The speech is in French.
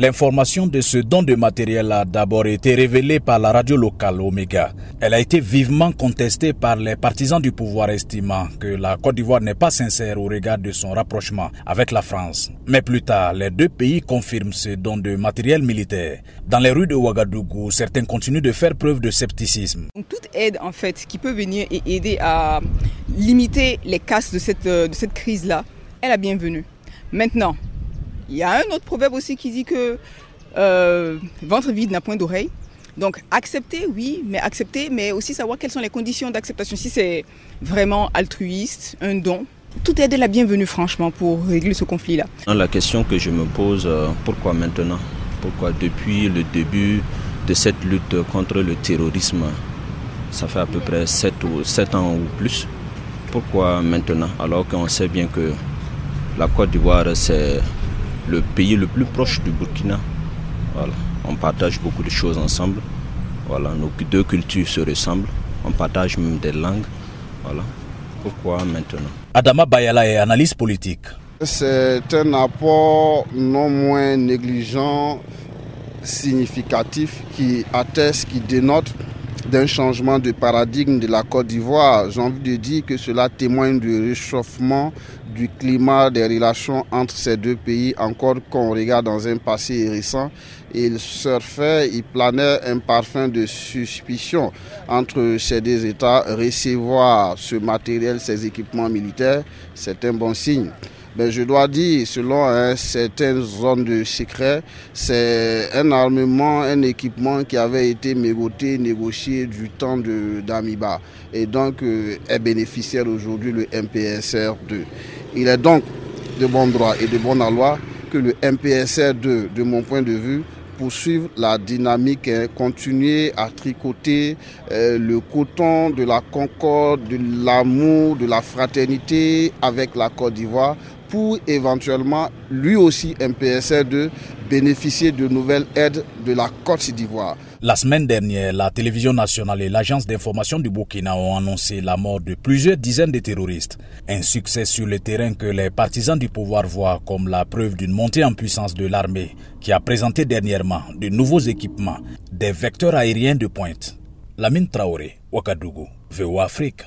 L'information de ce don de matériel a d'abord été révélée par la radio locale Omega. Elle a été vivement contestée par les partisans du pouvoir estimant que la Côte d'Ivoire n'est pas sincère au regard de son rapprochement avec la France. Mais plus tard, les deux pays confirment ce don de matériel militaire. Dans les rues de Ouagadougou, certains continuent de faire preuve de scepticisme. toute aide en fait qui peut venir et aider à limiter les casses de cette, de cette crise-là est la bienvenue. Maintenant, il y a un autre proverbe aussi qui dit que euh, ventre vide n'a point d'oreille. Donc accepter, oui, mais accepter, mais aussi savoir quelles sont les conditions d'acceptation. Si c'est vraiment altruiste, un don, tout est de la bienvenue franchement pour régler ce conflit-là. La question que je me pose, euh, pourquoi maintenant? Pourquoi depuis le début de cette lutte contre le terrorisme, ça fait à peu près 7, ou 7 ans ou plus, pourquoi maintenant? Alors qu'on sait bien que la Côte d'Ivoire, c'est le pays le plus proche du Burkina. Voilà. On partage beaucoup de choses ensemble. Voilà. Nos deux cultures se ressemblent. On partage même des langues. Voilà. Pourquoi maintenant? Adama Bayala est analyste politique. C'est un apport non moins négligent, significatif, qui atteste, qui dénote d'un changement de paradigme de la Côte d'Ivoire. J'ai envie de dire que cela témoigne du réchauffement du climat des relations entre ces deux pays, encore qu'on regarde dans un passé récent. Il surfait, il planait un parfum de suspicion entre ces deux États. Recevoir ce matériel, ces équipements militaires, c'est un bon signe. Je dois dire, selon hein, certaines zones de secret, c'est un armement, un équipement qui avait été négocié du temps d'Amiba et donc euh, est bénéficiaire aujourd'hui le MPSR2. Il est donc de bon droit et de bonne loi que le MPSR2, de mon point de vue, poursuivre la dynamique, hein, continuer à tricoter euh, le coton de la concorde, de l'amour, de la fraternité avec la Côte d'Ivoire pour éventuellement lui aussi MPSR de bénéficier de nouvelles aides de la Côte d'Ivoire. La semaine dernière, la télévision nationale et l'agence d'information du Burkina ont annoncé la mort de plusieurs dizaines de terroristes. Un succès sur le terrain que les partisans du pouvoir voient comme la preuve d'une montée en puissance de l'armée qui a présenté dernièrement de nouveaux équipements, des vecteurs aériens de pointe. Lamine Traoré, Ouagadougou, VO Afrique.